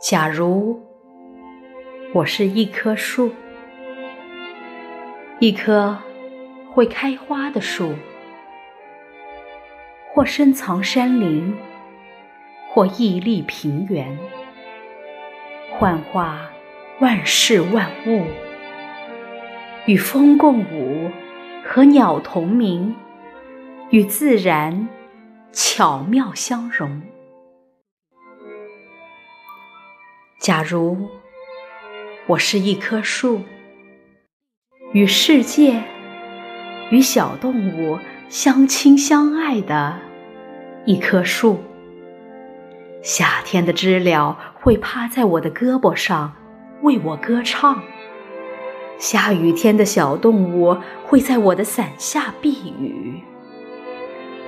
假如我是一棵树，一棵会开花的树，或深藏山林，或屹立平原，幻化万事万物，与风共舞，和鸟同鸣，与自然巧妙相融。假如我是一棵树，与世界、与小动物相亲相爱的一棵树，夏天的知了会趴在我的胳膊上为我歌唱，下雨天的小动物会在我的伞下避雨，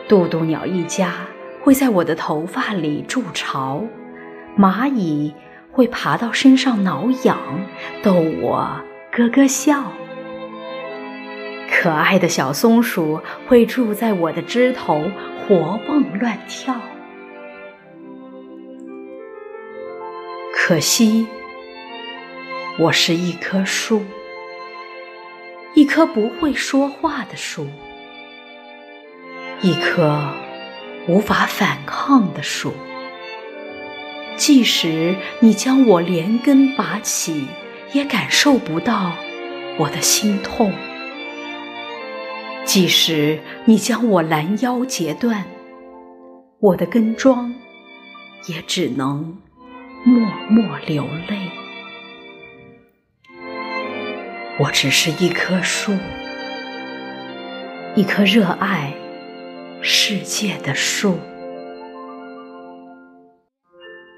渡渡鸟一家会在我的头发里筑巢，蚂蚁。会爬到身上挠痒，逗我咯咯笑。可爱的小松鼠会住在我的枝头，活蹦乱跳。可惜，我是一棵树，一棵不会说话的树，一棵无法反抗的树。即使你将我连根拔起，也感受不到我的心痛；即使你将我拦腰截断，我的根桩也只能默默流泪。我只是一棵树，一棵热爱世界的树。